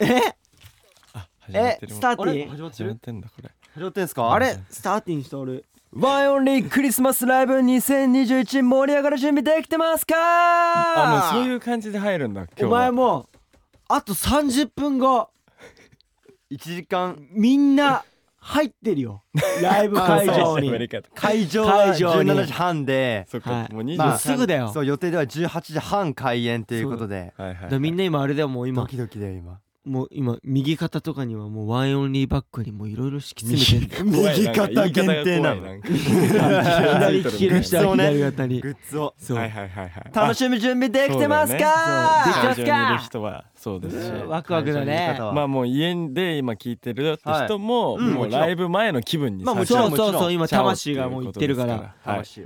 ええスターテあれ？ィン始まってんだこれ。始まってんすか？あれ？スターティンしとる。ワンオンリークリスマスライブ2021盛り上がる準備できてますか？あもうそういう感じで入るんだ今日お前はもうあと30分後。1時間みんな入ってるよ。ライブ会場喋に会場は会場に。17時半で。はい。かもう23まあすぐだよ。そう予定では18時半開演ということで。はいはいだからみんな今あれだよもう今。ドキドキだよ今もう今右肩とかにはもうワンオンリーバッグにもういろいろ敷き詰めてんだよ怖い右肩限定なの。左利きの人は左肩。にグッズを。はいはいはいはい。楽しみ準備できてますか？できてますか会場にいる人はそうです。しワクワクだね。まあもう家で今聞いてるって人もはいうん。もうライブ前の気分にそうろんそうそう今魂がもういってるから。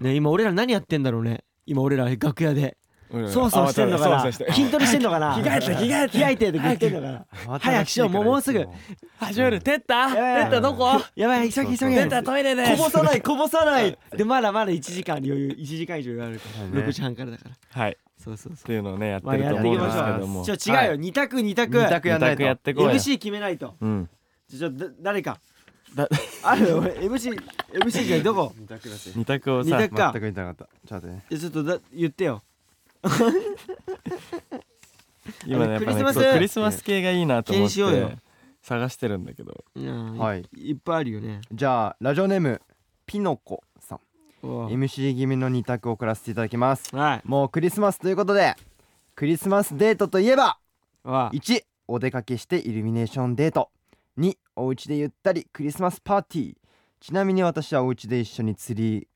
ね今俺ら何やってんだろうね。今俺ら楽屋で。うんそわそわしてんのかな。筋トレしてんのかな。着替えて着替えて。着替えてって言ってんのかな。早く。しよう。もうもうすぐ。始まる。テッタテやばい。ッタどこ？やばい。急ぎ急ぎテッタトイレでこぼさない こぼさない。でまだまだ1時間余裕。1時間以上あるから。はいね。6時半からだから。はい。そうそうそっていうのをねやってうまあるとやっていき思うんですましょけどもう。ちょ違うよ。2択2択。二択やんない二択やっとてこうや MC 決めないと。うん。ちょちょだ誰か。だ あるよ俺 MC MC じゃどこ？二択だし。二択をさ二択か。全く見たかった。ちょっとね。ちょっとだ言ってよ 今ねやっぱねクリスマスそうクリスマス系がいいなと思って探してるんだけど。うんはい。いっぱいあるよね。じゃあラジオネームピノコさん。おう。MC 気味の二択を送らせていただきます。はい。もうクリスマスということでクリスマスデートといえばわ1お出かけしてイルミネーションデート。2お家でゆったりクリスマスパーティー。ちなみに私はお家で一緒にツリー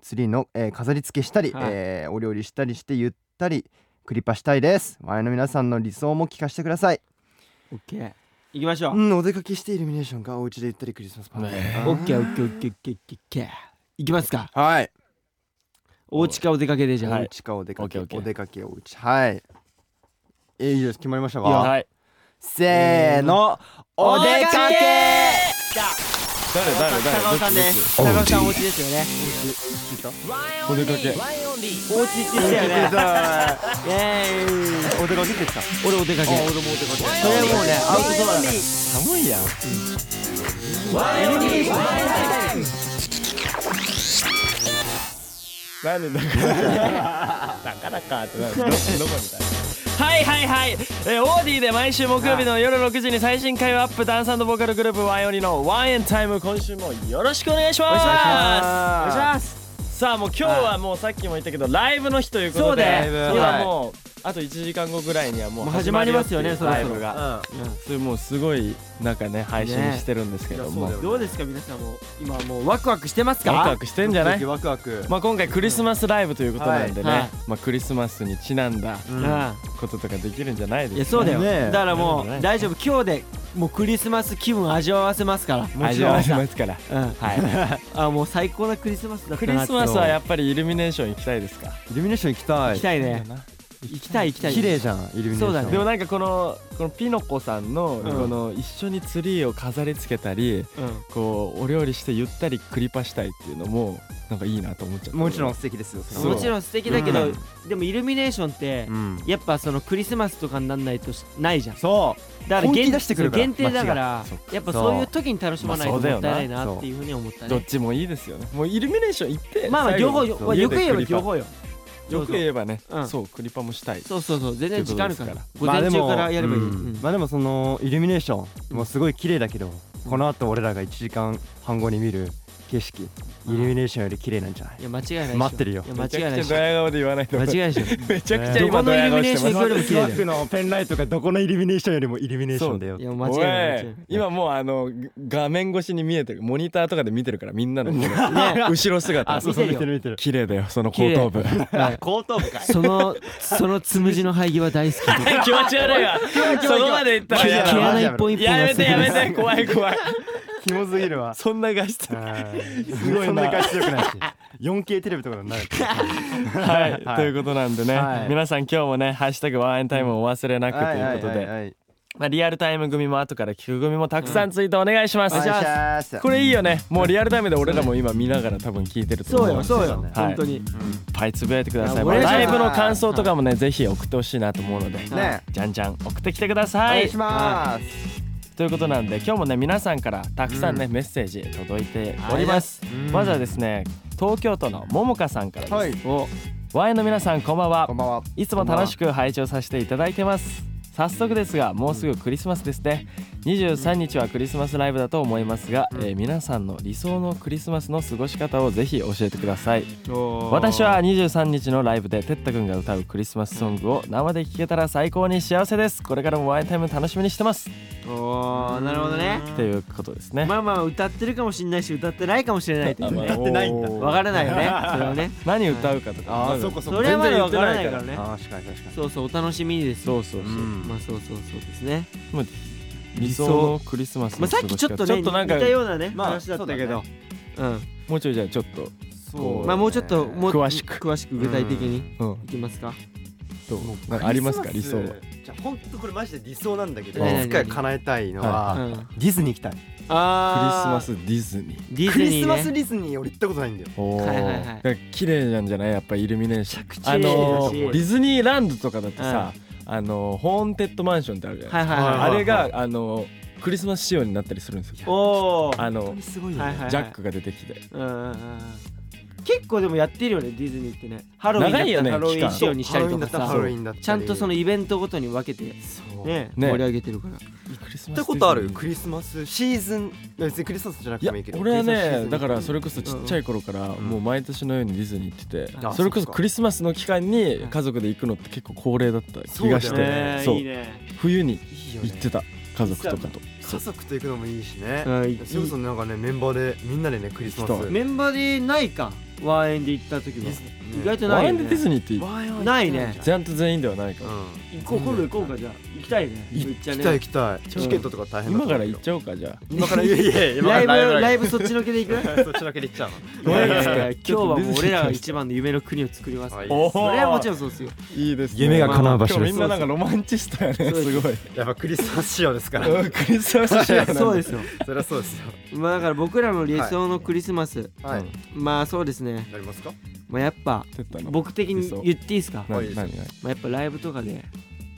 ツリーの、えー飾り付けしたり、はい。えーお料理したりしてゆったりクリパしたいです。前の皆さんの理想も聞かせてください。オッケー。行きましょう。うんお出かけしてイルミネーションかお家でゆったりクリスマスパーティー。かオッケーオッケーオッケーオッケーオッケー行きますか。はい。お家かお出かけでじゃあお家かお出かけお出かけお家。はい。えー、いいです。決まりましたか？はい。せーの。お出かけ誰誰誰高尾さんでどっち？す。高尾さんお家ですよね。お出かけ。お家って言ってたよね。イエーイお出かけって言ってた？俺お出かけ。俺もお出かけ。それはもうねアウトドアだから寒いやん。なんでだからだからかってなる。どどこみたいなはいはいはい、えー、オーディで毎週木曜日の夜6時に最新回をアップダンスボーカルグループワイオニのワンエンタイム今週もよろしくお願いします。お願いします。さあもう今日はもうさっきも言ったけどライブの日ということでそうだよ今もうあと1時間後ぐらいにはもう始まりますよねそろそろ。が。それもうすごいなんかね配信してるんですけども、どうですか皆さんも今もうワクワクしてますか？ワクワクしてんじゃない？ワクワクまあ今回クリスマスライブということなんでね、はい。はい。まあクリスマスにちなんだこととかできるんじゃないですかいやそうだよ。ねだからもねう大丈夫。今日でもうクリスマス気分味わわせますから。味わわせますから。うん。はい。あもう最高なクリスマスだったクなって。リスマスはやっぱりイルミネーション行きたいですか？イルミネーション行きたい。行きたいね行きたい行きたい。綺麗じゃんイルミネーション。そうだね。でもなんかこのこのピノコさんのん。この一緒にツリーを飾り付けたりうん。こうお料理してゆったりクリパしたいっていうのもなんかいいなと思っちゃったもちろん素敵ですよ。もちろん素敵だけど、うん。でもイルミネーションって、うん。やっぱそのクリスマスとかになんないとしないじゃん。そう。だから限定だからやっぱそう。いう時に楽しまないともったいないなっていうふうに思ったね。どっちもいいですよね。もうイルミネーション行ってまあまあ両方よ、く言えば両方よよく言えばねうん。そうクリパもしたい。そうそうそう。全然時間あるから。という午前中からやればいい、まあでもうん。まあでもそのイルミネーションもすごい綺麗だけどこの後俺らが1時間半後に見る景色イルミネーションより綺麗なんじゃない？いや間違いないでしょ。待ってるよ。いや間違いないドヤ顔で言わないと。間違いないでしょ。めちゃくちゃどこの今ドヤ顔してます。イルミネーションよりも綺麗だのペンライトがどこのイルミネーションよりもイルミネーションだよいや間違いない今もうあの画面越しに見えてるモニターとかで見てるからみんなの。この 後ろ姿。あそうそう。見てる見てる。綺麗だよその後頭部。はい 後頭部か。いそのそのつむじの生え際大好きで気持ち悪い。わそこまで言ったら毛穴一本一本やめてやめてて怖い怖いキモすぎるわ。そんな画質。すごいそんな画質良くないし。4K テレビとかになるはい、ということなんでね、はい。皆さん今日もね「ハッシュタグワンエンタイム」お忘れなくということで、はいまあ、リアルタイム組も後から聞く組もたくさんツイートお願いします、お願いします。これいいよね。もうリアルタイムで俺らも今見ながら多分聞いてると思う。そうよそうよ。ねはい。本当に。いっぱい。つぶやいてください、まあライブの感想とかもねぜひ送ってほしいなと思うので、ね。じゃんじゃん送ってきてくだおさい。願いしますということなんで今日もね皆さんからたくさんね、メッセージ届いております、うん。まずはですね東京都のももかさんからです、はい。おワインの皆さんこんばんは。こんばんは。いつも楽しく拝聴させていただいてます。早速ですがもうすぐクリスマスですね23日はクリスマスライブだと思いますが、えー皆さんの理想のクリスマスの過ごし方をぜひ教えてください。私は23日のライブでてったくんが歌うクリスマスソングを生で聴けたら最高に幸せです。これからもワインタイム楽しみにしてます。おーなるほどね。っていうことですね、まあまあ歌ってるかもしれないし歌ってないかもしれないってね。歌ってないんだ。わからないよね。それはね。何歌うかとか。あーまだ。そうかそうか。それはまだわからないからね。あー確かに確かに。そうそうお楽しみです。そうそうそう、う。ん。まあそうそうそうですね理想のクリスマスまあさっきちょっとねちょっとなんか似たようなねまあ話だったけど。うん。もうちょいじゃあちょっとこうまあもうちょっともう詳しく。詳しく具体的にうん。いきますか。どう？ありますか？理想は。じゃあ本当これマジで理想なんだけどいつか叶えたいのうはん。ディズニー行きたい。クリスあマスディズニー。クディズニーリスマスねディズニー俺行ったことないんだよ。はいはいはい。綺麗なんじゃない？やっぱイルミネーション。あのーディズニーランドとかだとさ、あのーホーンテッドマンションってあるじゃないですか、あれがあのークリスマス仕様になったりするんですよ。おおあのジャックが出てきて。うんうんうん結構でもやってるよねディズニーってね。ハロウィンだ長いよねったらハロウィン仕様にしたりとかさ。ちゃんとそのイベントごとに分けてねね盛り上げてるから。クリス行ったことある？クリスマス？シーズン？別にクリスマスじゃなくてもいいけど。俺はねだからそれこそちっちゃい頃からもう毎年のようにディズニー行っててあそれこそクリスマスの期間に家族で行くのって結構恒例だった気がしてね。そう。いいね。冬に行ってた家族とかと。家族と行くのもいいしね。それこそなんかねメンバーでみんなでねクリスマス。メンバーでないかワンエンで行った時は。意外とないよね。ワインでディズニーってないね。ちゃんと全員ではないから。うん行こう今度行こうかじゃあ。行きたいね。行めっちゃね。行きたい。行きたいチケットとか大変だ今から行っゃちゃおうかじゃあ。今からいやいや今ライブからライブそっちのけで行く？そっちだけで行っちゃうの？いやいやいや今日はもう俺らが一番の夢の国を作ります。はいおそれはもちろんそうですよ。いいですね。夢が叶う場所です今日みんななんかロマンチストやねそうです。すごい。やっぱクリスマス仕様ですから。うんクリスマス仕様なんだ。そうですよ。そりゃそうですよ。まあだから僕らの理想のクリスマス。はい。まあそうですね。なりますか？まあやっぱてったの。僕的に言っていいですか？まはい。何何何？あやっぱライブとかで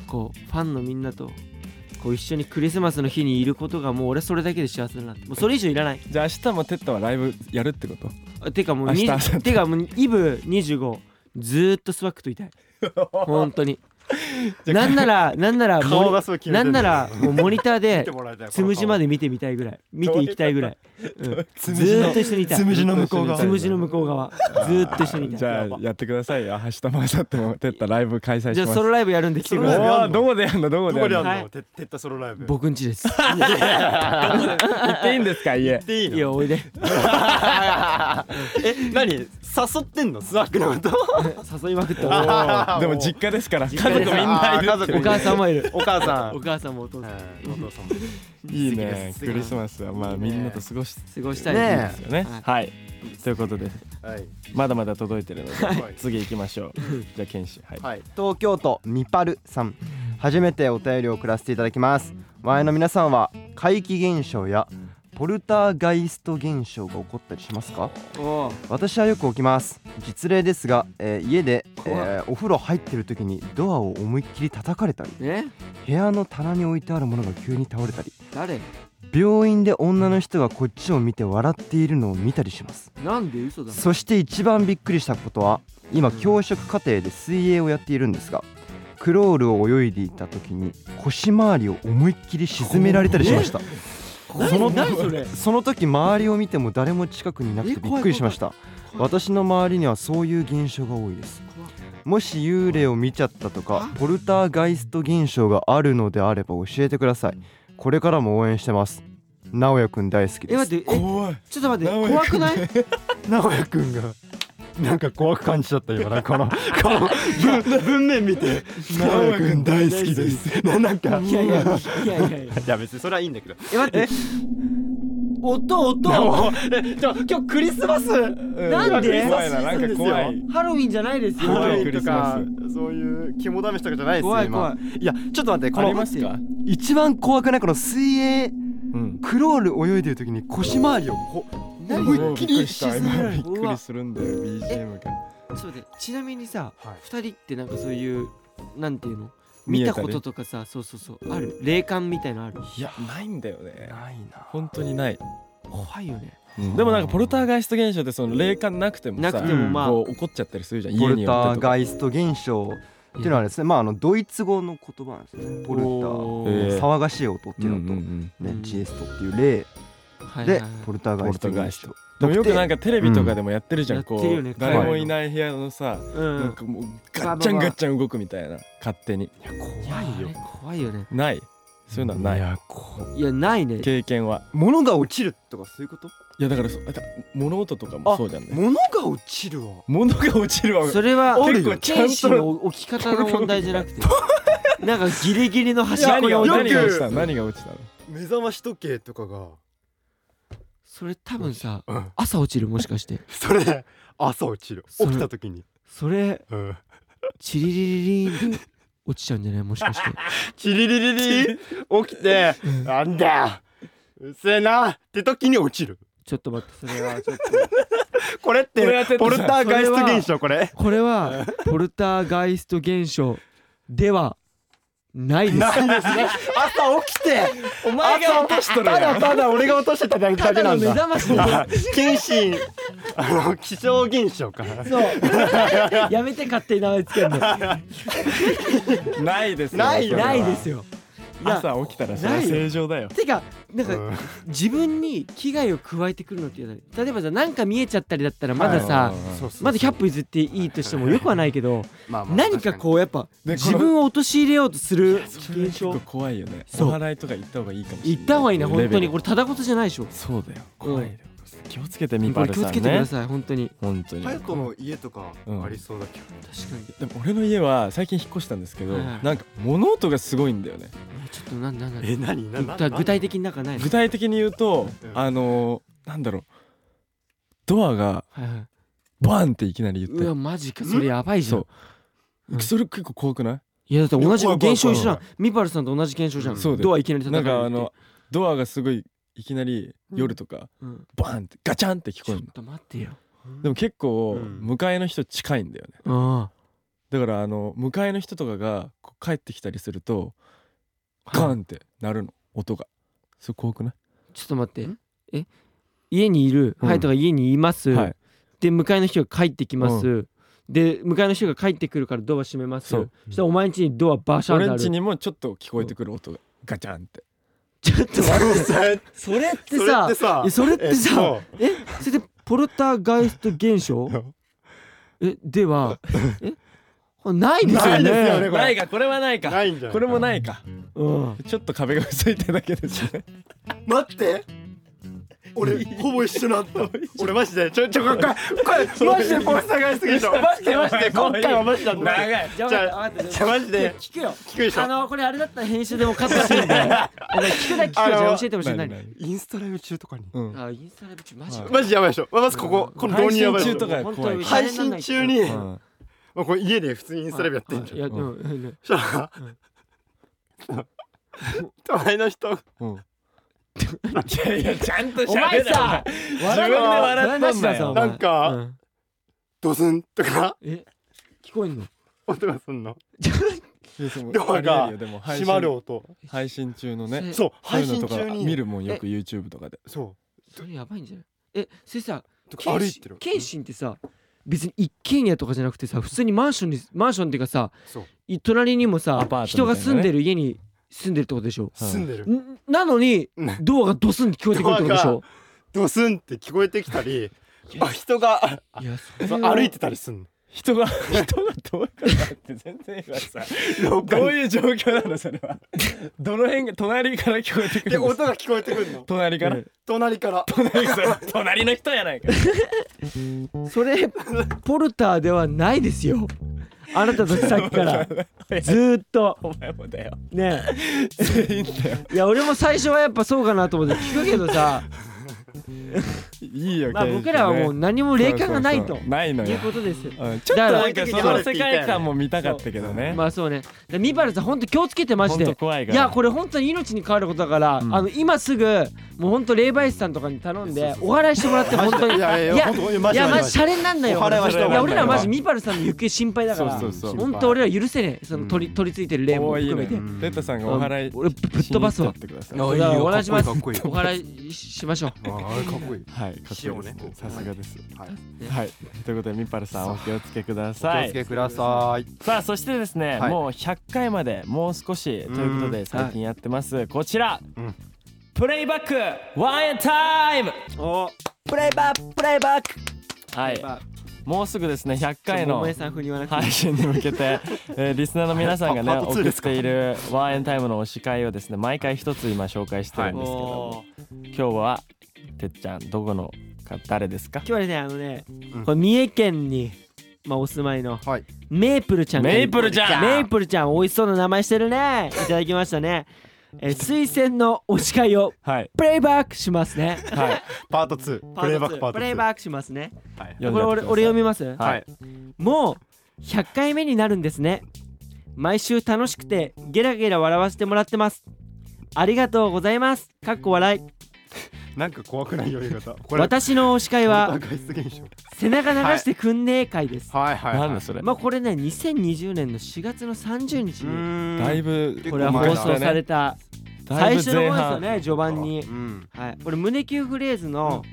こうファンのみんなとこう一緒にクリスマスの日にいることがもう俺それだけで幸せだなってもうそれ以上いらない。じゃあ明日もテッタはライブやるってこと？あてかもう明日に明後日。てかもうイブ25ずーっとスワックといたい。本当になんならなんなら顔がそう決めてなんなよらもうモニターで見てもらいたいつむじまで見てみたいぐらい。見ていきたいぐらい、うん、ずーっと一緒にいたい。つむじの向こう側。つむじの向こう側。ずーっと一緒にいたい。じゃあやってくださいよ。明日も明後日もテッタライブ開催します。じゃあソロライブやるんで来てください。どこでやんの？どこでやんの？どこでやんはい。のててったソロライブ。僕んちです。行っていいんですか？家でいいいやおいで。え何？誘ってんの？スワックのこと？誘いまくっておおー。でも実家ですから。家族みんないるあー家族お母さんもいる。お母さん。お母さんもお父さん。うんお父さんもいいねクリスマスはまあみんなと過ごし過ごしたい。ねですよね。ははい。ということではい。まだまだ届いてるのではい。次行きましょう。じゃあケンシはい。はい、東京都みぱるさん。初めてお便りを送らせていただきます。前の皆さんは怪奇現象やポルターガイスト現象が起こったりしますか？私はよく起きます。実例ですが、えー家で、えーお風呂入ってる時にドアを思いっきり叩かれたりね部屋の棚に置いてあるものが急に倒れたり誰？病院で女の人がこっちを見て笑っているのを見たりします。なんで嘘だ。そして一番びっくりしたことは今教職課程で水泳をやっているんですがクロールを泳いでいた時に腰回りを思いっきり沈められたりしましたその何それ？その時周りを見ても誰も近くにいなくてえびっくりしました。私の周りにはそういう現象が多いです。もし幽霊を見ちゃったとかポルターガイスト現象があるのであれば教えてください。これからも応援してます。直哉くん大好きです。え待ってちょっと待って怖くない？直哉くんがなんか怖く感じちゃった今な。このこの文文面見て。直哉くん大好きです。ななんか。いやいやいやいやいや。いや別にそれはいいんだけど。え待って。音音。えじゃあ今日クリスマスなんで怖いハロウィンじゃないですよ。怖いとか。そういう肝試しとかじゃないですよ怖い怖い。今。いやちょっと待ってこの一番怖くないこの水泳。うん。クロール泳いでる時に腰回りをこう何思いっきりした。今びっくりするんだよ BGM が。そうでちなみにさ、はい。二人ってなんかそういうなんていうの？見えたこととかさそうそうそう。ある？霊感みたいのある？いやないんだよね。ないな。本当にない。怖いよね。でもなんかポルターガイスト現象ってその霊感なくてもさなくてもまあ、こう怒っちゃったりするじゃん。ポルターガイスト現象っていうのはですねまああのドイツ語の言葉なんですね。ポルタおー。騒がしい音っていうのと、ねうんチエストっていう例でポルターガイストでもよくなんかテレビとかでもやってるじゃん、う。んこう誰もいない部屋のさ、うん。なんかもうガッチャンガッチャン動くみたいな勝手にいやあれ怖いよね。ない。そういうのはない。いやこいやない。ね経験は。物が落ちるとかそういうこといやだから物音とかもそうじゃんね。物が落ちるわ。物が落ちるわ。それはあるよちゃんと置き方の問題じゃなくて。なんかギリギリの端っこに何が落ちたの？何が落ちたの？目覚まし時計とかがそれ多分さうん。朝落ちるもしかして。それ朝落ちる。起きた時に。それうん。チリリリリーンで落ちちゃうんじゃない？もしかして。チリリリリ起きて。なんだよ。うっせえなって時に落ちる。ちょっと待ってそれはちょっと。これってポルターガイスト現象これ。これはポルターガイスト現象ではないです。ないですね。朝起きてお前が落としたやん。だただ俺が落としてただけただの目なんだ。覚ましだ謙信あの気象現象か。なそう。やめて勝手に名前つけるの。ないですよないないですよ朝起きたらそれは正常だよ。てかなんかうん。自分に危害を加えてくるのっていうのは例えばさなんか見えちゃったりだったらまださそうそうまだ100歩譲っていいとしてもよくはないけどまあまあ何かこうやっぱで自分を陥れようとするそれ結構現象怖いよね。そう。いとか行った方がいいかもしれない。言った方がいいな本当に。これれただ事じゃないでしょ。そうだよ。怖いよ。気をつけてみこれ気をパルさんねつけてください本当に。本当に。隼人の家とかうんありそうだけど。確かに。でも俺の家は最近引っ越したんですけどはいはい。なんか物音がすごいんだよねなんなんなんえ何？な具体具体的になんかないの？具体的に言うとうん。あのーなんだろう。ドアがはいはい。バンっていきなり言うわっマジか。それやばいじゃん。てそれ結構怖くない？いやだって同じ現象一緒じゃん怖ミパルさんと同じ現象じゃん。そうだよ。ドアいきなりなん叩かれて。かあのドアがすごいいきなり夜とかうん。バンってガチャンって聞こえるちょっと待ってよ。のでも結構うん。向かいの人近いんだよね。あだからあの向かいの人とかが帰ってきたりするとあガンってなるの音が。それ怖くない？ちょっと待って。え？家にいるうん。ハイトが家にいます。はい。で向かいの人が帰ってきます。で向かいの人が帰ってくるからドア閉めます。そそうしたらお前ん家にドアバシャンってある。俺んちにもちょっと聞こえてくる音がガチャンって。ちょっと待って。それそれってそれさってさそれってさえ？それでポルターガイスト現象？え？では え？ないですよないですよねねこれ。ないかこれはないか。ないんじゃないこれもないか。うん。ちょっと壁が薄いってだけですね。待って。俺ほぼ一緒だった。俺マジで。ちょちょこれこれマジでポスターがすぎでしょマジでマジで 今回はマジだった長い。じゃあじゃマジで。聞くよ。聞くでしょ。あのこれあれだったら編集でもカットしてるん 聞くだけ聞く教えてほしい何何？インスタライブ中とかに。うん。あインスタライブ中マジマジやばいでしょ。まずこここの導入やばいでしょ。配信中とか本当怖いに配信中にうんまあこれ家で普通にインスタライブやってんじゃん。いやうん。うん。そしたら隣の人うん。いやいやちゃんとお前さ自分で笑っとんだよ。なんかうん。ドスンとか。え？聞こえんの？音がすんの。いやでもドアが閉まる音。配信中のねえそうそう配いうのとか信中に。見るもんよく YouTube とかで。そそれやばいんじゃない？えそれさうとか歩いてる。謙信ってさ別に一軒家とかじゃなくてさ普通にマンションにマンションっていうかさ隣にもさね。人が住んでる家に住んでるってことでしょ？はい。住んでるんなのにうん。ドアがドスンって聞こえてくるってことでしょ？ドスンって聞こえてきたりあ人が歩いてたりすんの？人が 人がどういうことだって全然今さどういう状況なのそれは。どの辺が隣から聞こえてくでるの？音が聞こえてくるの？隣から？え隣から。隣 隣の人やないか。それポルターではないですよ。あなたたちさっきから。ずーっと。お前もだよ。ね全員だよ。いや俺も最初はやっぱそうかなと思って聞くけどさ いいよまあ僕らはもう何も霊感がないとないのよ。いうことです。ようんちょっとなんかその世界観も見たかったけどね。まあそうね。でミバルさん本当気をつけてマジほんとで怖いやこれ本当に命に関わることだから、うん。あの今すぐもう本当霊媒師さんとかに頼んでお祓いしてもらって本当に。いやいやマジシャレになんないよお祓いはした方がいいいや俺らマジミバルさんの行方心配だから本当俺ら許せねえ。その取り取り付いてる霊もおーいい含めて。ねテッタさんがお祓い俺ぶぶっ飛ばすわ。お願いします。かっこいいかっお祓いしましょう。こいいああかっこいい。はい、かっこいいさすがです。はい。はい、ということで、みっぱるさん、お気をつけくだおさい。気をつけください。さあ、そしてですね、はい。もう100回までもう少しということで、最近やってます。こちら、うんプレイバックワンエンタイム。お。プレイバック、プレイバック。はい、まあもうすぐですね、100回の配信に向けて、えーリスナーの皆さんがねパパート2送っですか？ているワンエンタイムの推し会をですね毎回一つ今紹介してるんですけども、今日はてっちゃんどこのか誰ですか？今日はねあのね、うん。これ三重県にまあお住まいのはい。メープルちゃんメイプルちゃん。メイプルちゃん美味しそうな名前してるね。いただきましたねえー推薦の推し会をはい。プレイバックしますね。はい。パート2プレイバックパート2プレイバックしますね。はい。これ俺俺読みます、はい。もう100回目になるんですね。毎週楽しくてゲラゲラ笑わせてもらってます。ありがとうございます。かっこ笑いなんか怖くない読み方。私の推し会は背中流してくんねえ会です、はいはいなんだそれ。まあこれね2020年の4月の30日にだいぶこれは放送された最初の前方ですよね半序盤に。うん。はい。これ胸キュンフレーズの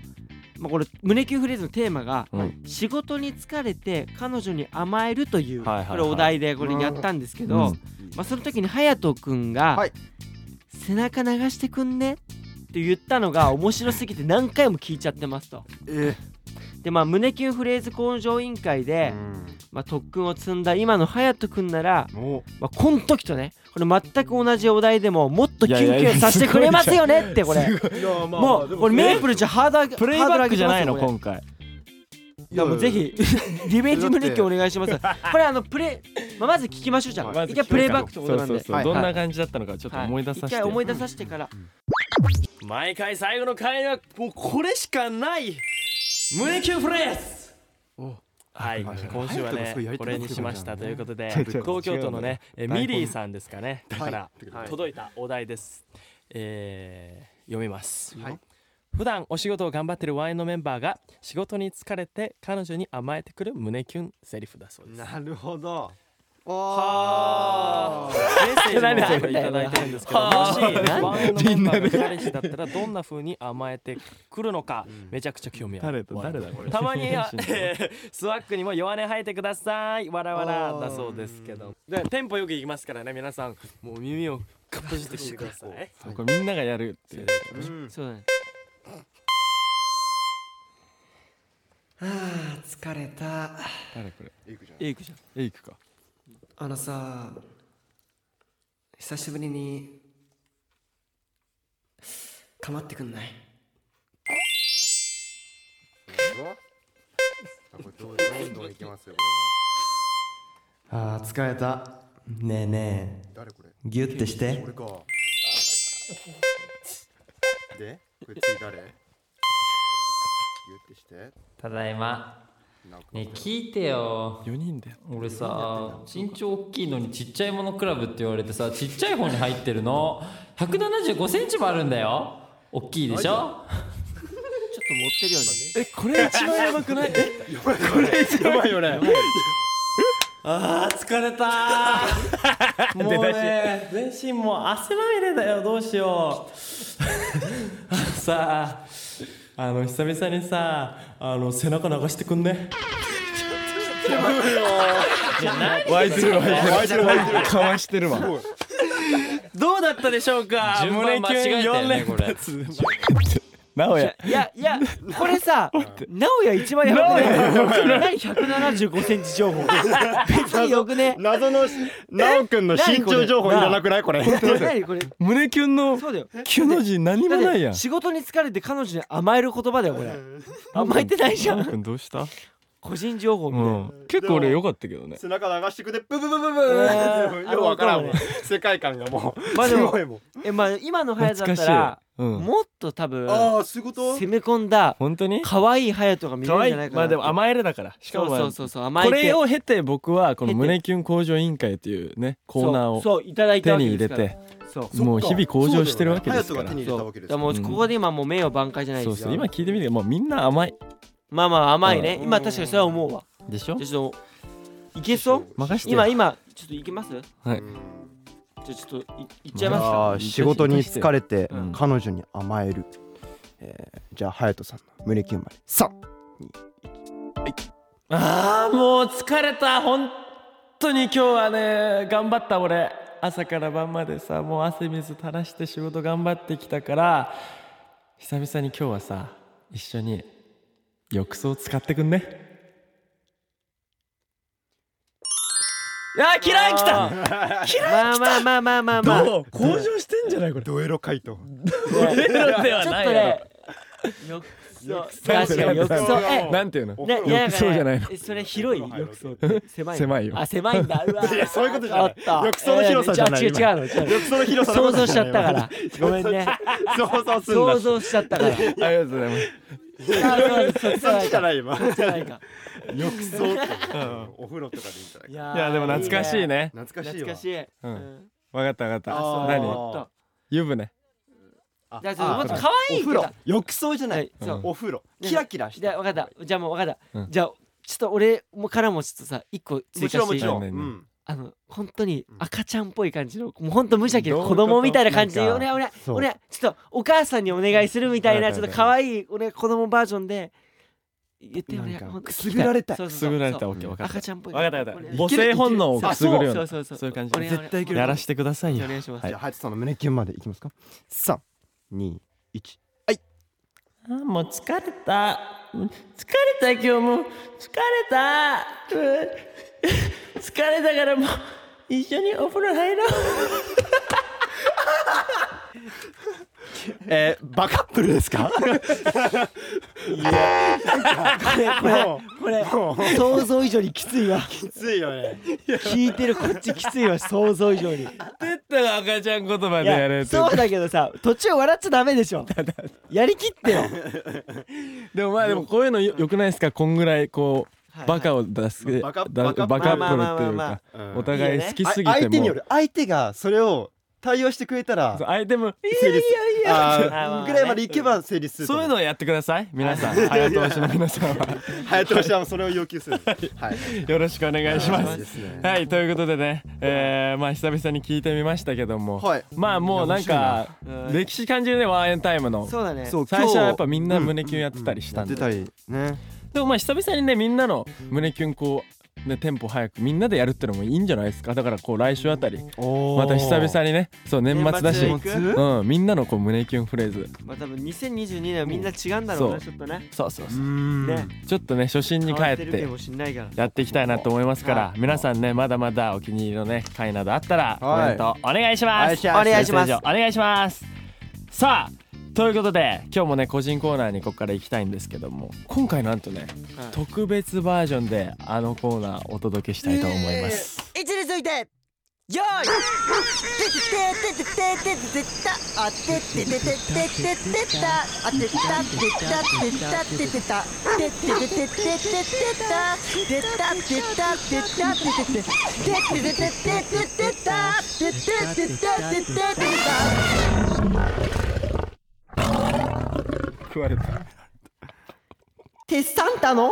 まあこれ胸キュンフレーズのテーマがうん。仕事に疲れて彼女に甘えるというはいはいはい。これお題でこれやったんですけうどん。まあその時に隼人くんがはい。背中流してくんねって言ったのが面白すぎて何回も聞いちゃってますと。えでまあ胸キュンフレーズ向上委員会でまあ特訓を積んだ今の隼人くんならお。まあ、この時とねこれ全く同じお題でももっとキュンキュンさせてくれますよねってこれ。もうこれメープルじゃハードルプレイバックじゃないの今回。いやもうぜひ リベンジ胸キュンお願いします。これあのプレイ、まあ、まず聞きましょうじゃあ、はい一回プレイバックってことなんで。そうそうそう。はいどんな感じだったのかちょっと思い出させて。一回思い出させてから毎回最後の回はもうこれしかない。胸キュンフレーズはい。はい今週はねこれにしました。ということで 東京都のねえミリーさんですかね。はいからはい。届いたお題です。えー読みます。はい。普段お仕事を頑張ってるワインのメンバーが仕事に疲れて彼女に甘えてくる胸キュンセリフだそうです。なるほどはメッセージもこれ？いただいてるんですけどもしワンエンのメンバーが彼氏だったらどんな風に甘えてくるのかめちゃくちゃ興味ある。誰だ誰だこれ？たまには、えースワックにも弱音吐いてください。わらわらだそうですけど。でテンポよくいきますからね皆さん。もう耳をかっぽじってきてください。これみんながやるっていう。うん。そうだね。あー疲れた。誰これ？いくじゃん。エイクじゃん。エイクかあのさ久しぶりにかまってくんない？ああー疲れた。ねえねえ。れ誰これギュッてして。でこれ次誰？ギュってして。ただいまねえ聞いてよ。4人で俺さ身長大きいのにちっちゃいものクラブって言われてさちっちゃい方に入ってるの？1 7 5センチもあるんだよ。大きいでしょ？ちょっと持ってるよね。えこれ一番やばくない？やばいよねあー疲れた。ーもうね全身もう汗まみれだよ。どうしよう。さあの久々にさあの背中流してくんね。湧いてる湧いてる湧いてるかわしてるわどうだったでしょうか？順番間違えたよねこれなおやいやいやこれさ 直哉一番やばく ない何175センチ情報。別によくね。謎のなおくんの身長情報いらなくない？これ。何？これ。胸キュンのそうだよ。キュの字何もないや仕事に疲れて彼女に甘える言葉だよこれ。甘えてないじゃん。君どうした？個人情報みうたいな、ん。結構俺良かったけどね。背中流してくでブブブブブようわからんもん。世界観がもう。まあでもすごいもん。えまあ今の隼人だったら、うん。もっと多分ああそういうこと？攻め込んだ本当に？可愛い隼人が見れるんじゃないかなまあでも甘えるだからしかもまあそうそうそうそう甘いこれを経て僕はこの胸キュン向上委員会というねコーナーをそうそういただいた手わけに入れですから。てそう。もう日々向上してるわけですから。隼人が手に入れたわけですだからもうここで今もう名誉挽回じゃないですよ。そうそう。今聞いてみてもうみんな甘いまあまあ甘いね。うん。今確かにそれは思うわ。でしょ？じゃあちょっといけそう？任して。今今ちょっといけます？じはい。うんゃあちょっといいっちゃいますあかー仕事に疲れてうん。彼女に甘える、えーじゃあ隼人さんの胸キュンまで。さあーもう疲れた。本当に今日はね頑張った俺。朝から晩までさもう汗水垂らして仕事頑張ってきたから久々に今日はさ一緒に浴槽使ってくんね。いやー。キラー来た。まあまあまあまあまあまあ。どう向上してんじゃないこれ。ドエロ回答。エロではちょっないやとね 浴槽確かに。浴槽えろなんていうの？ね浴槽じゃないの。えそれ広い。浴槽って。狭い。狭いよ。あ狭いんだ。うわいやそういうことじゃない。あった浴槽の広さじゃないえー違う違う違うの。違う。浴槽の広さの想像しちゃったから。ごめんね。想像すん想だ像しちゃったから。ありがとうございます。あそうそっちじゃそっちじゃない今。そっちじゃないか。浴槽お風呂とかでいいんじゃないかいやでも懐かしいね。懐かしいわ。懐かしい。うん。うん。わかったわかった。何？湯船あじゃあちょっともっとあ可愛いお風呂。浴槽じゃなはい。いそう。お風呂。キラキラしてじゃあ分かった。じゃあもう分かった、うん。じゃあちょっと俺もからもちょっとさ一個追もちろんもち加していいろん。うん。あの本当に赤ちゃんっぽい感じのもう本当無邪気などういうこと？子供みたいな感じでなんか。俺俺そう。俺ちょっとお母さんにお願いするみたいなちょっはいはいはいと可愛い俺子供バージョンで言って俺なんかほんとくすぐられた。いそうそうそう。くすぐられた。オッケー分かった。赤ちゃんっぽい。分かった分かった。俺母性本能をくすぐるようなそうそうそうそう。いう感じお願い絶対いけるやらしてくださいよ。お願いします、はい。じゃあ隼人さんの胸キュンまでいきますか。三二一。あーもう疲れた。うん疲れた今日も。疲れた。うん。疲れたからもう一緒にお風呂入ろう。えーバカップルですか？もこれうもう。想像以上にきついわ。きついよね。聞いてるこっちきついわ想像以上に。赤ちゃん言葉いでやれそうだけどさ途中笑っちゃダメでしょ。やりきってよ。でもまあでもこういうのよよくないですか？こんぐらいこうバカを出すバカだバカバっていうかお互い好きすぎあても。相手による。相手がそれを対応してくれたら相手も成立。あーまあまあぐらいまでいけば成立するそういうののをやってください皆さん。早通しの皆さんは。隼人氏はそれを要求する。はい。よろしくお願いします。はい。ということでね、えー、まあ久々に聞いてみましたけども、はい。まあもうなんかうん歴史感じるねワンエンタイムの。そうだね。そう最初はやっぱみんな胸キュンやってたりしたんで、やってたりね。でもまあ久々にねみんなの胸キュンこうねテンポ早くみんなでやるってのもいいんじゃないですか？だからこう来週あたりまた久々にねそう年末だしうんみんなのこう胸キュンフレーズ。まあ多分2022年はみんな違うんだろうなそちょっとね。そうそうそう。うん。ね。ちょっとね初心に帰ってやっていきたいなと思いますからはい。皆さんねまだまだお気に入りのね回などあったらコはい。メントお願いします。お願いします。お願いしますさあということで今日もね個人コーナーにここから行きたいんですけども今回なんとねはい。特別バージョンであのコーナーお届けしたいと思います。位置についてよーい。ててててててててたあてててててててたあてたてたてたててたてててててててたてたてたてたててててててててててたててててててた食われた。テッサンタの？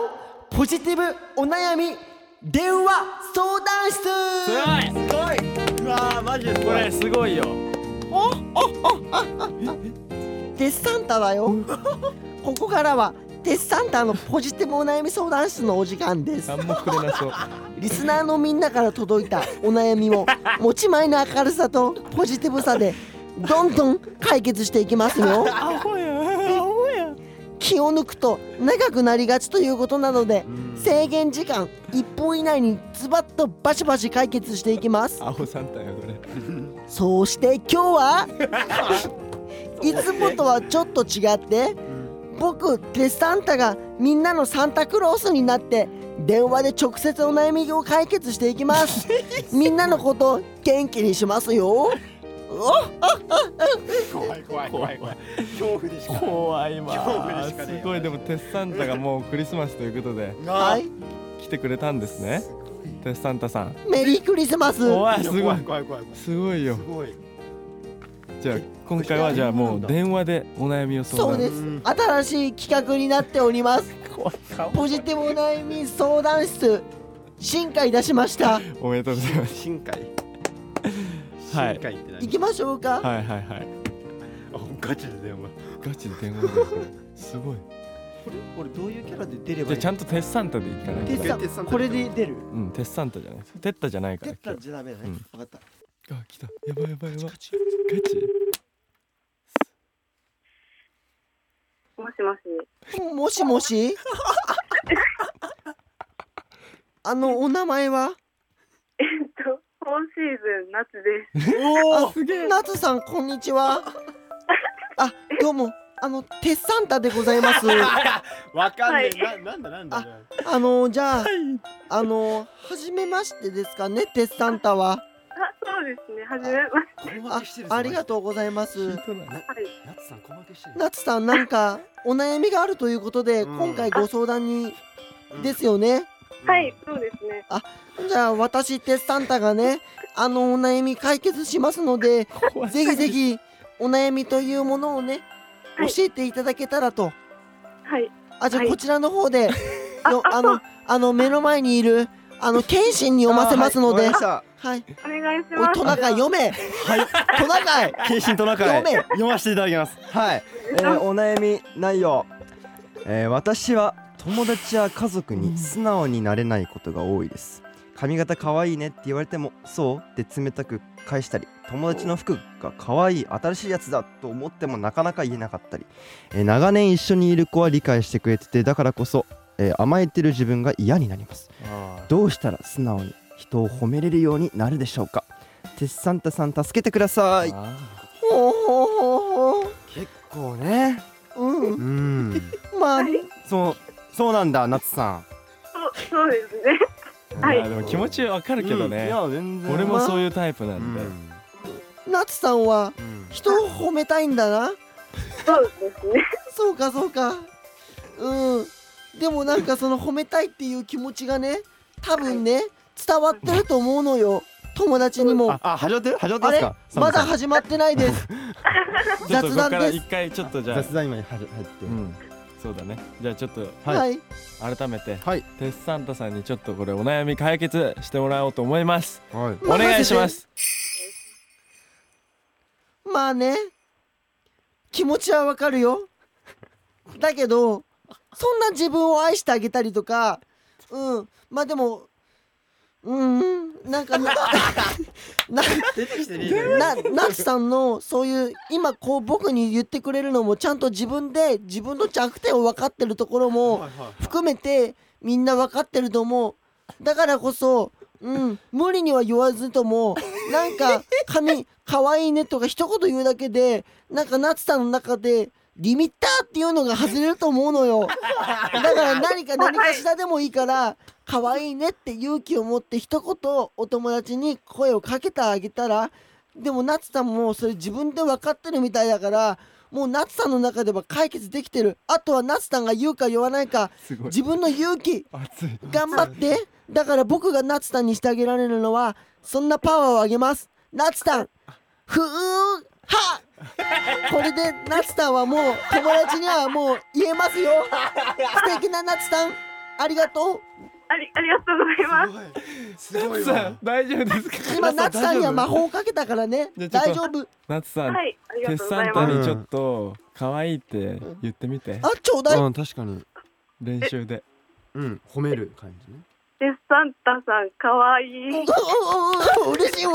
ポジティブお悩み電話相談室。すごい。うわーマジでこれすごいよ。テッサンタだよここからはテッサンタのポジティブお悩み相談室のお時間です何もくれなそうリスナーのみんなから届いたお悩みを持ち前の明るさとポジティブさでどんどん解決していきますよアホやアホや気を抜くと長くなりがちということなので制限時間1分以内にズバッとバシバシ解決していきます。アホサンタよこれ。そうして今日は いつもとはちょっと違って僕テッサンタがみんなのサンタクロースになって電話で直接お悩みを解決していきます。みんなのこと元気にしますよ怖い怖い怖い怖い。恐怖でしか怖いわ。恐怖でしかねすごい。でもテスサンタがもうクリスマスということで。はい。来てくれたんですね。テスサンタさん。メリークリスマス。おわすごい。怖い怖い怖いすごいよ。すごい。じゃあ今回はじゃあもう電話でお悩みを相談。そうです。新しい企画になっております。ポジティブお悩み相談室。進化いたしました。おめでとうございます。深海はい。深海って何？行きましょうか。はいはいはい。あガチで電話。ガチで電話だよ。これすごい。俺どういうキャラで出れじゃあちゃんとテスサンタでいかないタこれで出る？うんテスサンタじゃない。テッタじゃないから今日。んじゃダメだね、うん。分かった。あ来た。やばいやばいやばい。ガチ。もしもし。もしもし？あのお名前は？えっと、今シーズン夏です。おすげえ。夏さんこんにちは。あどうも。あのテッサンタでございます。わかんねえはななんだなんだ。あのじゃああの初めましてですかねテッサンタは。あ、そうですね。はじめまして。あありがとうございます。はい。夏さん小負けしてる。夏さんなんかお悩みがあるということで、うん。今回ご相談にですよね、はい、そうですね。じゃあ私テッサンタがねあのお悩み解決しますのでぜひぜひお悩みというものをねはい。教えていただけたらと。はい。あじゃあはい。こちらの方で、あよあのあ。の目の前にいるあの謙信に読ませますので、あはい。はい、お願いしおいます。トナカイ読め、トナカイ。謹慎トナカイ。読め。読ませていただきます。はい、えー、お悩み内容、えー、私は友達や家族に素直になれないことが多いです。髪型可愛いねって言われてもそうって冷たく返したり友達の服が可愛い新しいやつだと思ってもなかなか言えなかったり、えー長年一緒にいる子は理解してくれててだからこそ、えー甘えてる自分が嫌になります。どうしたら素直に人を褒めれるようになるでしょうか？テッサンタさん助けてください。結構ね。ううん。うん。まあそうそうなんだ夏さそう、そうですね。ーはい。いやでも気持ちわかるんけどね、いや全然。俺もそういうタイプなんで、夏さんはうん。人を褒めたいんだな。そうですね。そうかそうか。うん。でもなんかその褒めたいっていう気持ちがね多分ね伝わってると思うのよ。友達にも。ああ始まってる？始まってあれますか？まだサム始まってないです。ちょっとここから雑談です。一回ちょっとじゃあ。雑談今に入って。うんそうだね。じゃあちょっとはい。はい。改めて、はい。テスサンタさんにちょっとこれお悩み解決してもらおうと思います。はい。お願いします。まあね気持ちはわかるよ。だけどそんな自分を愛してあげたりとかうん。まあでもうん。なんか なな出てきてねなナツさんのそういう今こう僕に言ってくれるのもちゃんと自分で自分の弱点を分かってるところも含めてみんな分かってると思う。だからこそうん無理には言わずともなんか髪可愛いねとか一言言うだけでなんかナツさんの中でリミッターっていうのが外れると思うのよ。だから何か何かしらでもいいから可愛いねって勇気を持って一言お友達に声をかけてあげたらでもナツさんもそれ自分で分かってるみたいだからもうナツさんの中では解決できてる。あとはナツさんが言うか言わないか自分の勇気頑張って。だから僕がナツさんにしてあげられるのはそんなパワーをあげます。ナツさんふーはこれでナツさんはもう友達にはもう言えますよ。素敵なナツさんありがとうあり、ありがとうございます。すごい。さん大丈夫ですか？今ナツさんには魔法をかけたからね。じゃあちょっと大丈夫。夏さん、はい、ありテがとうごスサンざいます。タにちょっと可愛いって言ってみて。あちょうだい。うん確かに。練習で。うん褒める感じねサンタさん、かわいい。嬉しいわ。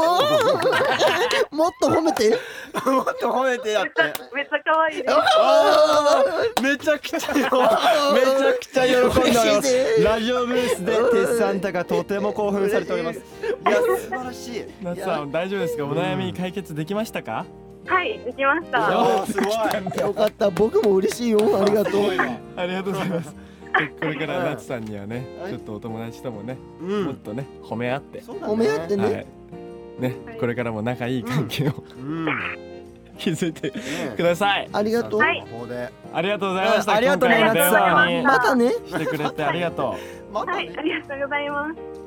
もっと褒めて。もっと褒めてやっめっちゃ、めっちゃかわいいです。めちゃくちゃよ。めちゃくちゃ喜んでます。ねラジオブースでテッサンタがとても興奮されております。い。や素晴らしい。夏さん大丈夫ですか？お悩み解決できましたか？はい、できました。すごい。よかった。僕も嬉しいよ。ありがとう。ありがとうございます これから夏さんにはね、ちょっとお友達ともね、うん。もっとね褒め合って、褒め合ってね。はい。ねこれからも仲いい関係を、うん。築いてください。ありがとう。ありがとうございました。あありがとうね今回は。電話にまたね。してくれてありがと はい、ありがとうございます。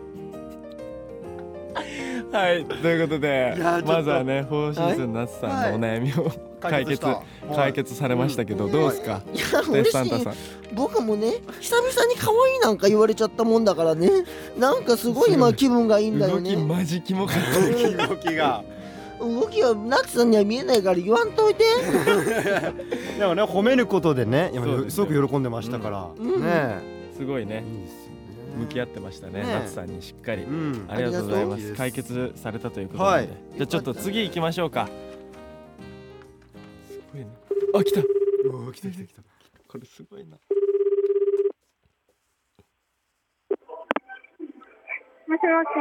う。はい、ということでまずはね、フォーシーズン夏さんのお悩みを解決解決されましたけど、うん。どうですか？い。やデ嬉しいスサンタさん。僕もね久々に可愛いなんか言われちゃったもんだからね。なんかすごい今気分がいいんだよ動きねマジキモかった。動きが動きはナツさんには見えないから言わんといて。でもね褒めることでねすすごく喜んでましたから。うん。ね。すごいね。いいですよね。向き合ってましたね。ね。夏さんにしっかり。う。ん。ありがとうございます。解決されたということで、はい。じゃあちょっと次行きましょうか。あ、来た。おー来た来た来たこれすごいな。もしもし。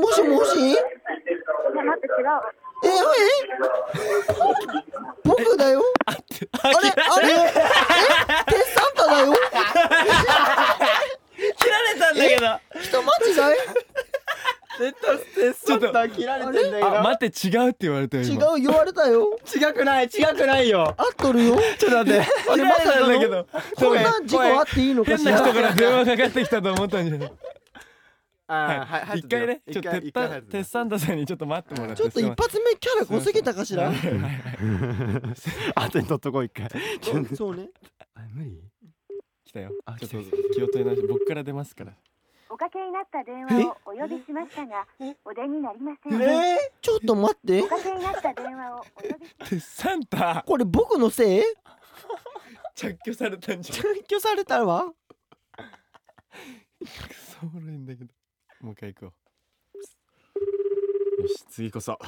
もしもし？いや、待って、違う。え？え 僕だよあれあれ？え？テスサンタだよ 切られたんだけど。人間違い？絶対テスちょっと切られてんだあ、待って違うって言われたよ。違今う言われたよ。違くない違くないよ。合っとるよ。ちょっと待って。あれまさかの切られたんだけど。こんな事故あっていいのかしら。変な人から電話かかってきたと思ったんじゃない。あーはい。一回ね、ちょっとテッタテッサンタさんにちょっと待ってもらって。ちょっと一発目キャラ濃すぎたかしら。後に取っとこう一回。そうね。あ無理？来たよ。あちょっと気を取り直して僕から出ますから。おかけになった電話をお呼びしましたが、お出になりません。えー？ちょっと待っておかけになった電話をお呼び サンタこれ僕のせい？着去されたんじゃん。撤去されたわくそおもろいんだけど。もう一回行こう。よし、次こそ。も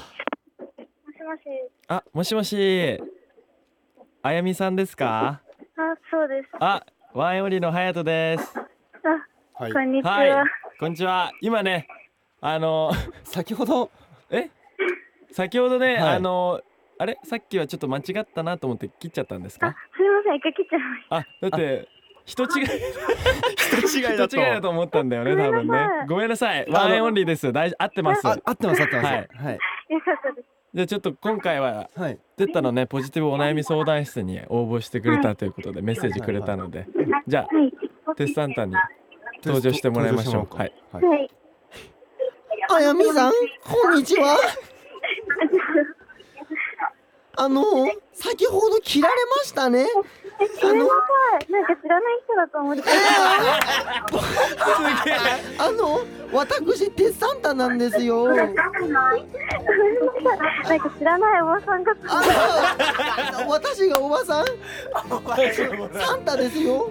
しもし。あ、もしもし。あやみさんですか？あ、そうです。あ、ワインオリのハヤトです。あ、はいこんにちは。はい、こんにちは。今ね、あの、先ほどえ、先ほどね、はいあの、あれ、さっきはちょっと間違ったなと思って切っちゃったんですあか。、すいません、一回切っちゃいましあ、だって。人違い、人違い人だと 違いだと思ったんだよね、多分ね。ごめんなさい、ワインオンリーです。大丈合ってます。あ合ってます合ってますはいはいた。よかったです。じゃあちょっと今回ははいテッタのねポジティブお悩み相談室に応募してくれたということでメッセージくれたのでじゃはい。あテスサンタに登場してもらいましょう。はい。はい。あやみさんこんにちは。あの先ほど切られましたねえ、ごめんなさい。なんか知らない人だと思って。あの私テッサンタなんですよ。ごめんなさい。なんか知らないおばさんが。あの私がおばさん？サンタですよ。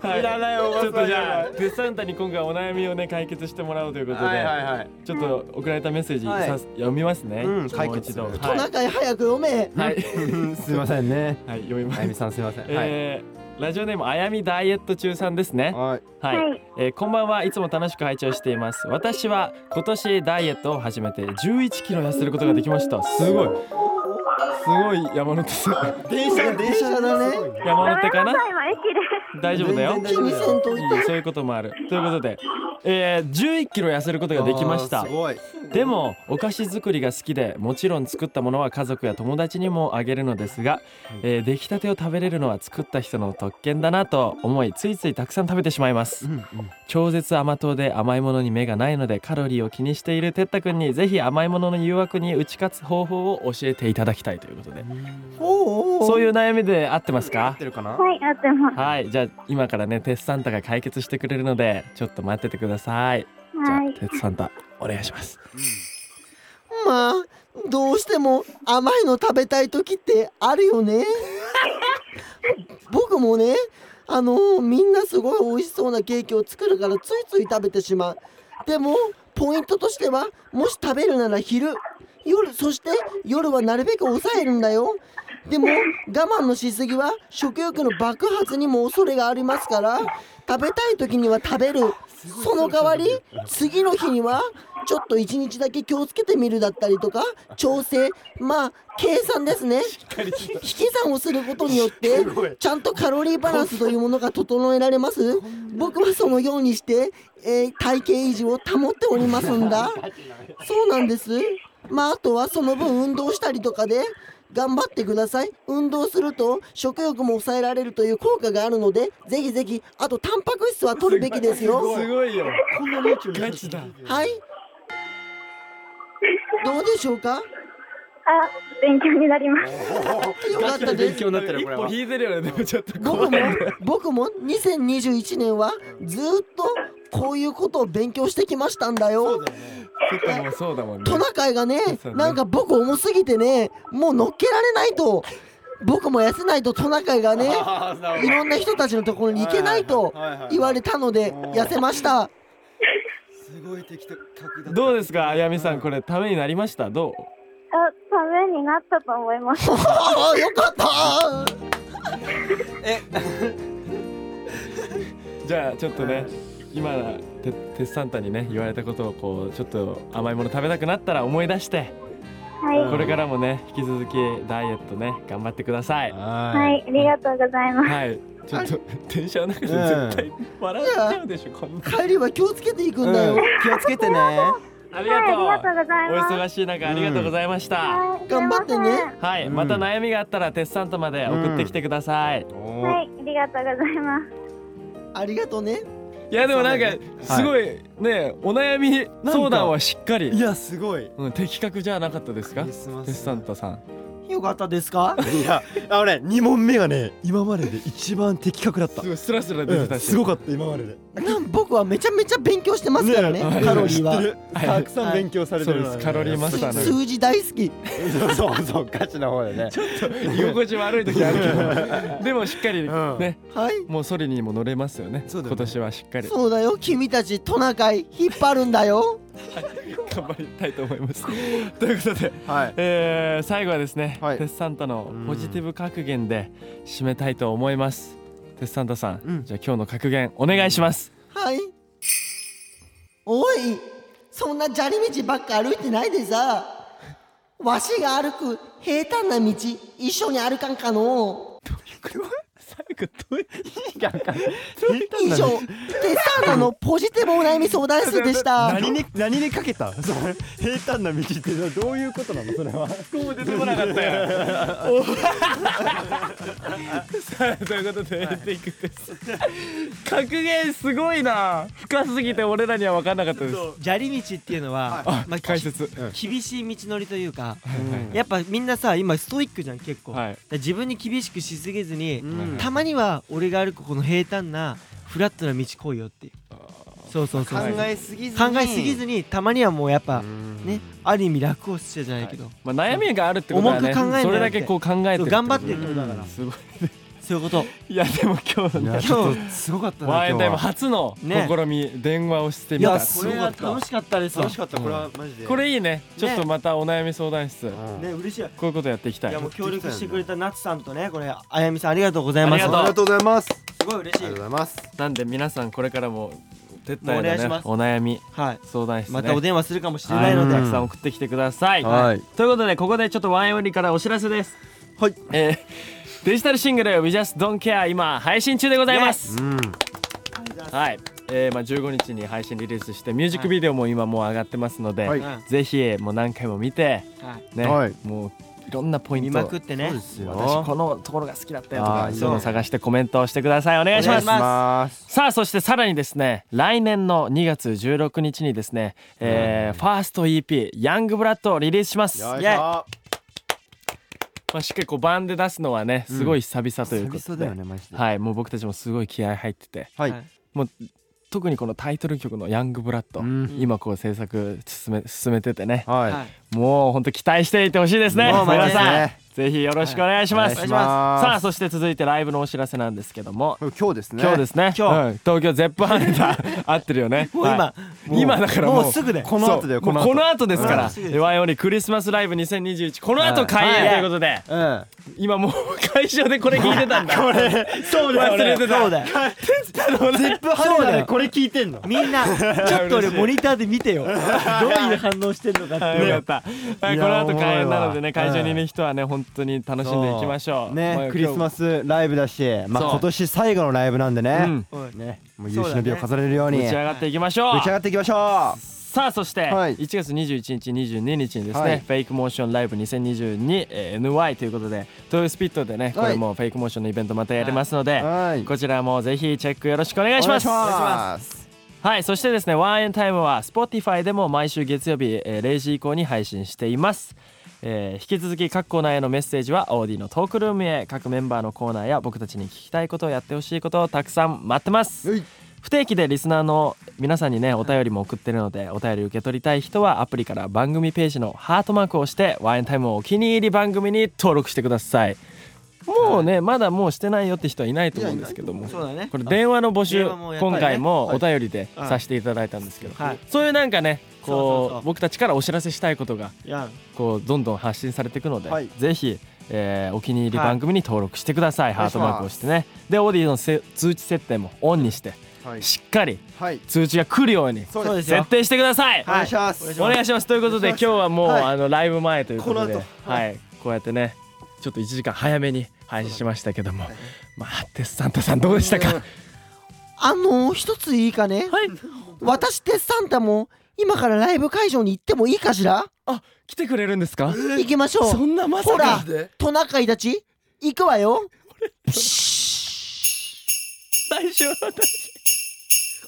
はいいらないおばさん。ちょっとじゃあテスサンタに今回お悩みをね解決してもらおうということで、はいはいはい。ちょっと送られたメッセージはい。さす読みますね、うんも解決う一度。トナカイ早く読め。はい、はい、すいませんね。はい、読みます。あゆみさんすいませんはいえーラジオネームあやみダイエット中さんですね。はい。はい、はい。えーこんばんはいつも楽しく拝聴しています。私は今年ダイエットを始めて11キロ痩せることができました。すごいすごい山手線。電車電車だね。山手かな。大丈夫だよ。そういうこともある。ということで、えー、11キロ痩せることができました。あーすごい。でもお菓子作りが好きでもちろん作ったものは家族や友達にもあげるのですが、えー出来たてを食べれるのは作った人の特権だなと思いついついたくさん食べてしまいます。うんうん超絶甘党で甘いものに目がないのでカロリーを気にしているてったくんにぜひ甘いものの誘惑に打ち勝つ方法を教えていただきたいということで。そういう悩みで合ってますか？合ってるかなはい、あってます。はいじゃあ今からねテスサンタが解決してくれるのでちょっと待っててください。じゃあはい。テスサンタお願いします。まあどうしても甘いの食べたい時ってあるよね。僕もねあのみんなすごい美味しそうなケーキを作るからついつい食べてしまう。でもポイントとしてはもし食べるなら昼夜そして夜はなるべく抑えるんだよ。でも我慢のしすぎは食欲の爆発にも恐れがありますから食べたい時には食べる。その代わり次の日にはちょっと一日だけ気をつけてみるだったりとか調整。まあ計算ですね。引き算をすることによってちゃんとカロリーバランスというものが整えられます。僕はそのようにして、えー体型維持を保っておりますんだ。そうなんです。まああとはその分運動したりとかで頑張ってください。運動すると食欲も抑えられるという効果があるのでぜひぜひあとタンパク質は取るべきですよ。すごいよ。こんなにガチだ。はい。どうでしょうか？あ、勉強になります。よかったです。強になってる一これ引いてるよね。でもちょっと僕も僕も2021年はずーっとこういうことを勉強してきましたんだよ。ちょっともうそうだもんね。トナカイがねそうね。なんか僕重すぎてねもう乗っけられないと。僕も痩せないとトナカイがね いろんな人たちのところに行けないと言われたので痩せました。すごい的確どうですかあやみさんこれためになりました？どう？あ、ためになったと思います。ああよかった。じゃあちょっとね今テテスサンタにね言われたことをこうちょっと甘いもの食べたくなったら思い出してはい。これからもね引き続きダイエットね頑張ってください。はい、ありがとうございます。はい。ちょっと電車の中で絶対笑っちゃうでしょこんな。帰りは気をつけていくんだよ、気をつけてね。ありがとう。はい、ありがとうございおます。忙しい中ありがとうございました、はい頑張ってね。はい、また悩みがあったらテスサンタまで送ってきてください、はい、ありがとうございます。ありがとうねいやでもなんかすごいねお悩み相談はしっかり。いやすごい。うん、的確じゃなかったですか？テスサンタさん。よかったですか？いやあのね2問目がね今までで一番的確だった。すごいスラスラ出てたし、うんすごかった今まででなん僕はめちゃめちゃ勉強してますからねカロリーは。知ってる。たくさん勉強されてるそうです。カロリーマスターの数字大好き。そうそうそうガチな方でね。居心地悪い時あるけど。でもしっかりね、はい。もうソリにも乗れますよね。そうだよね。今年はしっかり。そうだよ。君たちトナカイ引っ張るんだよ。頑張りたいと思います。ということで、はい。えー最後はですね、はい。テスサンタのポジティブ格言で締めたいと思いますテスサンタさん、うん。じゃあ今日の格言お願いします。はい。おいそんな砂利道ばっか歩いてないでさ。わしが歩く平坦な道一緒に歩かんかの。最後どういう以上テスターナのポジティブお悩み相談室でした。何に何にかけた？その平坦な道ってどういうことなの？それは。出てこなかったよ。さあということでエンディングです。格言すごいな。深すぎて俺らには分かんなかったです。砂利道っていうのは、あまあ、解説。厳しい道のりというか、やっぱみんなさ今ストイックじゃん結構、はい。自分に厳しくしすぎずに、ん。たまには俺が歩くこの平坦なフラットな道来いよって。いうそうそう。そう考考えすぎずに。えすぎずにたまにはもうやっぱうん。ねある意味楽をしてじゃないけど、まあ、悩みがあるってことはね。重く考えそれだけこう考えて頑張ってるってことだから。すごいそういうこと。いやでも今日のね。いやちょっとすごかったなワンエンタイム初のね。試み、電話をしていやみたこれは楽しかったですわ。楽しかったこれはマジで。これいいね。ちょっとまたお悩み相談室、うん。ね嬉しい。こういうことやっていきたい。いやもう協力してくれたナツさんとねこれあやみさんありがとうございます。ありがとうございます。すごい嬉しい。ありがとうございます。なんで皆さんこれからもお願対のねいします。お悩みはい相談室ね。またお電話するかもしれないので、たくさん送ってきてください、はい。ということでここでちょっと ONE N' ONLY からお知らせです。はい。えーデジタルシングル「We Just Don't Care」今配信中でございます、うん。はい、えーまあ、15日に配信リリースしてミュージックビデオも今もう上がってますので、はい。ぜひもう何回も見て、はい。ねはい。もういろんなポイン見トまくってね。そうですよ。私このところが好きだったよとかそういうのを探してコメントをしてください。お願いします。お願いします。さあそしてさらにですね来年の2月16日にですね、えーファースト EP「ヤングブラッド」をリリースします。よいイエイしょまあ、しっかりこう版で出すのはねすごい久々ということで、久々だよねはいもう僕たちもすごい気合入ってて。はい。もう特にこのタイトル曲の「ヤングブラッド」うん。今こう制作進め進めててね。はい。はいもうほんと期待していてほしいですね。皆さんぜひよろしくお願いします,、お願いさあそして続いてライブのお知らせなんですけども。今日ですね。今日ですね。今日。うん東京ゼップハンター 合ってるよね。もう今はい。今だからもうすぐで。この後だよこの後。この後ですから。うん。ワイオニクリスマスライブ2021この後開演ということで、うん今もう会場でこれ聞いてたんだ。これそうだよ。忘れてた。そうだよ。ゼップハンターでこれ聞いてんの。みんなちょっと俺モニターで見てよ。どういう反応してんのかってはい、よかった。はい、いやこの後開演なのでね、会場にいる人はね、本当に楽しんでいきましょう。まあねクリスマス。スライブだしまあ今年最後のライブなんでね。うん、ねもう有志の美を飾れるように。打ち上がっていきましょう。打ち。上がっていきましょさあ、そして、はい。1月21日、22日にですはい。ね、フェイクモーションライブ2022、えー NY ということで、東洋スピットでね、これもフェイクモーションのイベントまたやりますので、うはい。こちらもぜひチェックよろしくお願いします。はいそしてですねワンエンタイムは Spotify でも毎週月曜日、えー0時以降に配信しています、えー引き続き各コーナーへのメッセージは AuDee のトークルームへ各メンバーのコーナーや僕たちに聞きたいことをやってほしいことをたくさん待ってます。はい。不定期でリスナーの皆さんにねお便りも送ってるのでお便り受け取りたい人はアプリから番組ページのハートマークを押してワンエンタイムをお気に入り番組に登録してくださいもうねまだもうしてないよって人はいないと思うんですけども。そうだね。これ電話の募集今回もお便りでさせていただいたんですけど、はい。そういうなんかねこう僕たちからお知らせしたいことがこうどんどん発信されていくので、はい。ぜひ、えーお気に入り番組に登録してください、ハートマークをしてね。でオーディのせ通知設定もオンにしてはい。しっかりはい。通知が来るように設定してください、お願いします。お願いします。ということで今日はもう、はい。あのライブ前ということではい、こうやってねちょっと1時間早めに配信しましたけども、まあテスサンタさんどうでしたか、あの一ついいかね？はい。私ってサンタも今からライブ会場に行ってもいいかしら？あ来てくれるんですか？行きましょそうんなまさほからトナカイたち行くわよ。大丈夫。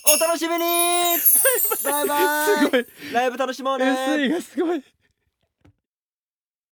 お楽しみに。バイバイ。すごいライブ楽しもうね。SE がすごい